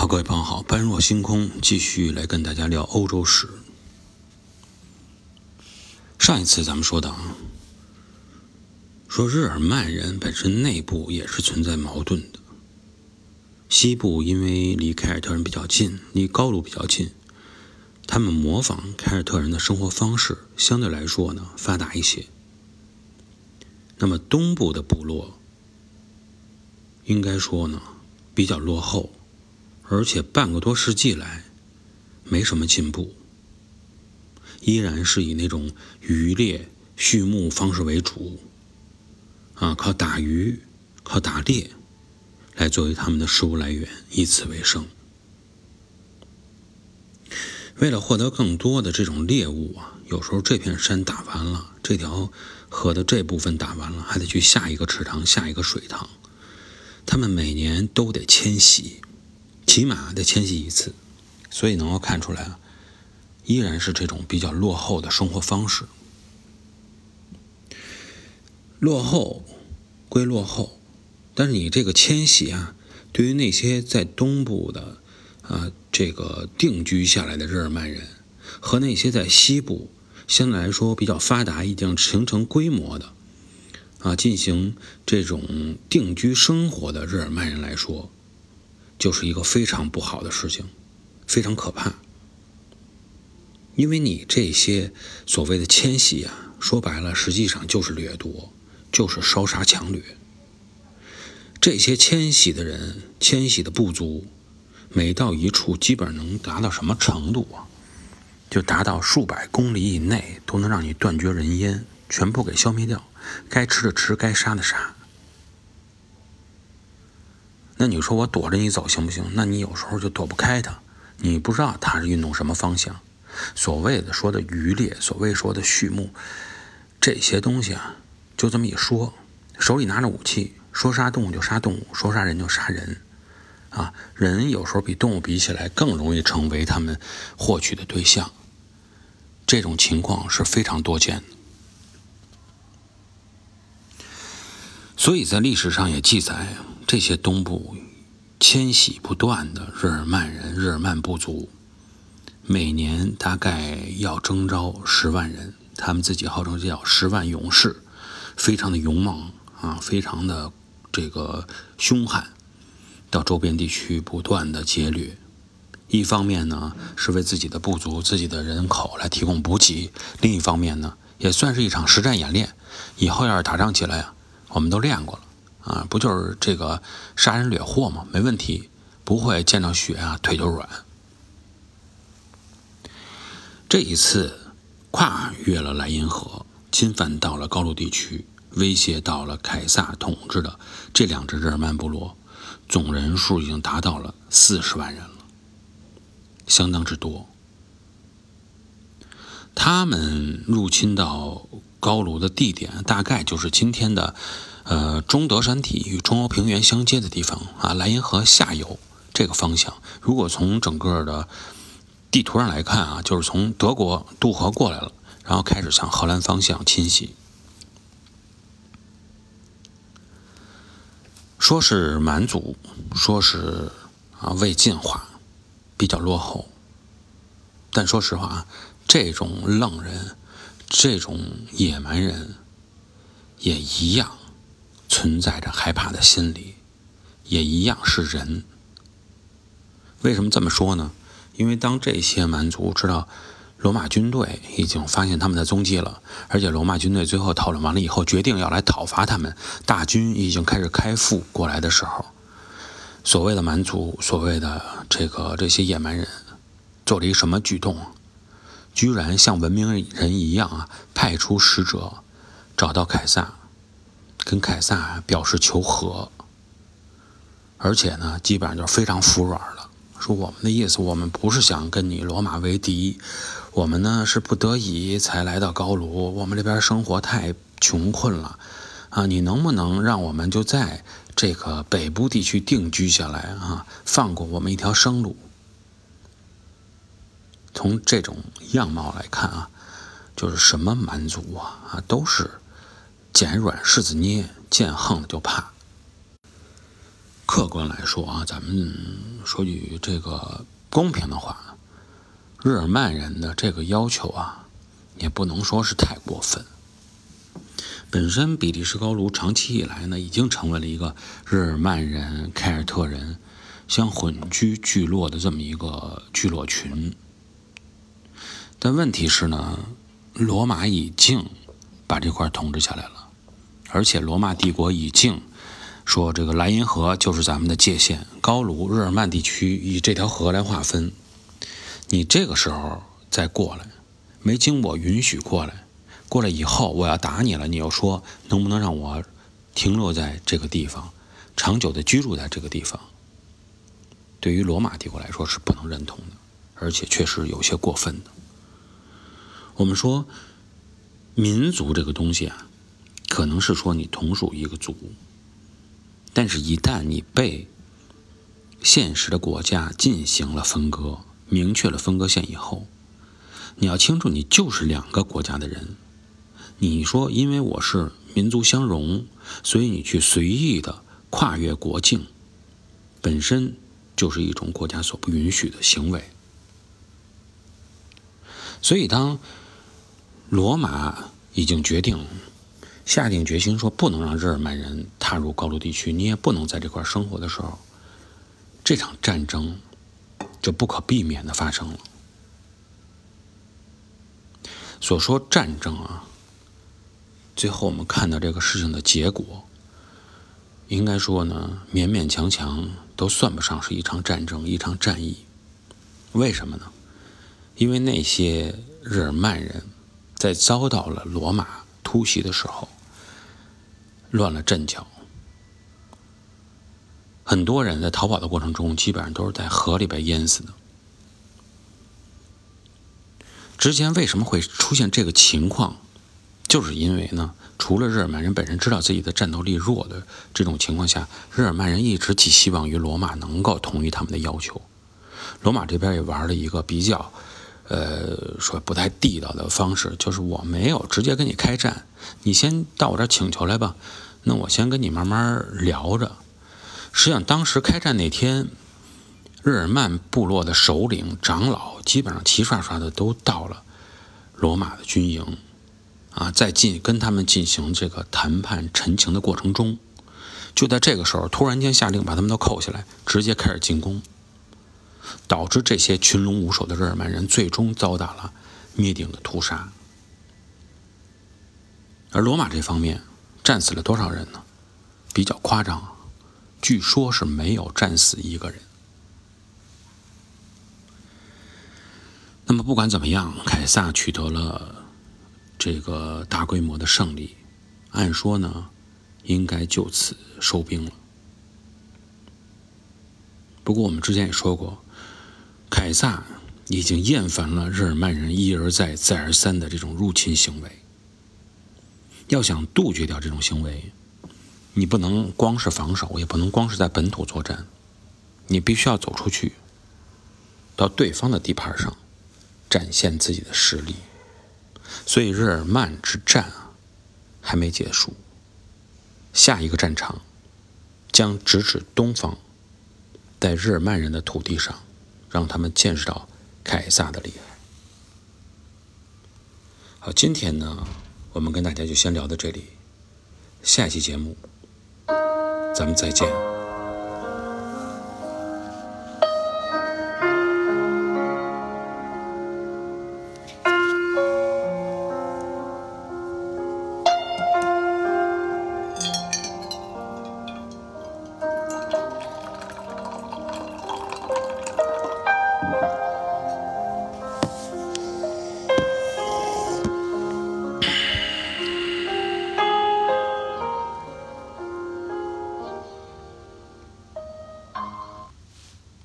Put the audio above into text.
好，各位朋友好，般若星空继续来跟大家聊欧洲史。上一次咱们说到啊，说日耳曼人本身内部也是存在矛盾的。西部因为离凯尔特人比较近，离高卢比较近，他们模仿凯尔特人的生活方式，相对来说呢发达一些。那么东部的部落，应该说呢比较落后，而且半个多世纪来没什么进步，依然是以那种渔猎、畜牧方式为主，啊，靠打鱼、靠打猎。来作为他们的食物来源，以此为生。为了获得更多的这种猎物啊，有时候这片山打完了，这条河的这部分打完了，还得去下一个池塘、下一个水塘。他们每年都得迁徙，起码得迁徙一次，所以能够看出来啊，依然是这种比较落后的生活方式。落后归落后。但是你这个迁徙啊，对于那些在东部的啊这个定居下来的日耳曼人，和那些在西部相对来说比较发达、已经形成规模的啊进行这种定居生活的日耳曼人来说，就是一个非常不好的事情，非常可怕。因为你这些所谓的迁徙啊，说白了实际上就是掠夺，就是烧杀抢掠。这些迁徙的人，迁徙的部族，每到一处，基本上能达到什么程度啊？就达到数百公里以内都能让你断绝人烟，全部给消灭掉，该吃的吃，该杀的杀。那你说我躲着你走行不行？那你有时候就躲不开他，你不知道他是运动什么方向。所谓的说的渔猎，所谓说的畜牧，这些东西啊，就这么一说，手里拿着武器。说杀动物就杀动物，说杀人就杀人，啊，人有时候比动物比起来更容易成为他们获取的对象。这种情况是非常多见的，所以在历史上也记载，这些东部迁徙不断的日耳曼人、日耳曼部族，每年大概要征召十万人，他们自己号称叫十万勇士，非常的勇猛啊，非常的。这个凶悍，到周边地区不断的劫掠，一方面呢是为自己的部族、自己的人口来提供补给，另一方面呢也算是一场实战演练。以后要是打仗起来呀，我们都练过了啊，不就是这个杀人掠货吗？没问题，不会见到血啊腿就软。这一次跨越了莱茵河，侵犯到了高卢地区。威胁到了凯撒统治的这两支日耳曼部落，总人数已经达到了四十万人了，相当之多。他们入侵到高卢的地点，大概就是今天的呃中德山体与中欧平原相接的地方啊，莱茵河下游这个方向。如果从整个的地图上来看啊，就是从德国渡河过来了，然后开始向荷兰方向侵袭。说是蛮族，说是啊未进化，比较落后。但说实话啊，这种愣人，这种野蛮人，也一样存在着害怕的心理，也一样是人。为什么这么说呢？因为当这些蛮族知道。罗马军队已经发现他们的踪迹了，而且罗马军队最后讨论完了以后，决定要来讨伐他们。大军已经开始开赴过来的时候，所谓的蛮族，所谓的这个这些野蛮人，做了一什么举动？居然像文明人一样啊，派出使者找到凯撒，跟凯撒表示求和，而且呢，基本上就非常服软了，说我们的意思，我们不是想跟你罗马为敌。我们呢是不得已才来到高卢，我们这边生活太穷困了，啊，你能不能让我们就在这个北部地区定居下来啊？放过我们一条生路。从这种样貌来看啊，就是什么蛮族啊啊，都是捡软柿子捏，见横的就怕。客观来说啊，咱们说句这个公平的话，日耳曼人的这个要求啊，也不能说是太过分。本身比利时高卢长期以来呢，已经成为了一个日耳曼人、凯尔特人相混居聚落的这么一个聚落群。但问题是呢，罗马已经把这块统治下来了，而且罗马帝国已经说这个莱茵河就是咱们的界限，高卢、日耳曼地区以这条河来划分。你这个时候再过来，没经我允许过来。过来以后，我要打你了，你又说能不能让我停留在这个地方，长久的居住在这个地方？对于罗马帝国来说是不能认同的，而且确实有些过分的。我们说民族这个东西啊，可能是说你同属一个族，但是一旦你被现实的国家进行了分割，明确了分割线以后，你要清楚，你就是两个国家的人。你说，因为我是民族相融，所以你去随意的跨越国境，本身就是一种国家所不允许的行为。所以，当罗马已经决定下定决心说不能让日耳曼人踏入高卢地区，你也不能在这块生活的时候，这场战争就不可避免的发生了。所说战争啊。最后我们看到这个事情的结果，应该说呢，勉勉强强都算不上是一场战争、一场战役。为什么呢？因为那些日耳曼人在遭到了罗马突袭的时候，乱了阵脚，很多人在逃跑的过程中，基本上都是在河里边淹死的。之前为什么会出现这个情况？就是因为呢，除了日耳曼人本身知道自己的战斗力弱的这种情况下，日耳曼人一直寄希望于罗马能够同意他们的要求。罗马这边也玩了一个比较，呃，说不太地道的方式，就是我没有直接跟你开战，你先到我这儿请求来吧，那我先跟你慢慢聊着。实际上，当时开战那天，日耳曼部落的首领、长老基本上齐刷刷的都到了罗马的军营。啊，在进跟他们进行这个谈判陈情的过程中，就在这个时候，突然间下令把他们都扣下来，直接开始进攻，导致这些群龙无首的日耳曼人最终遭到了灭顶的屠杀。而罗马这方面战死了多少人呢？比较夸张，据说是没有战死一个人。那么不管怎么样，凯撒取得了。这个大规模的胜利，按说呢，应该就此收兵了。不过我们之前也说过，凯撒已经厌烦了日耳曼人一而再、再而三的这种入侵行为。要想杜绝掉这种行为，你不能光是防守，也不能光是在本土作战，你必须要走出去，到对方的地盘上，展现自己的实力。所以日耳曼之战啊，还没结束。下一个战场将直指东方，在日耳曼人的土地上，让他们见识到凯撒的厉害。好，今天呢，我们跟大家就先聊到这里，下期节目咱们再见。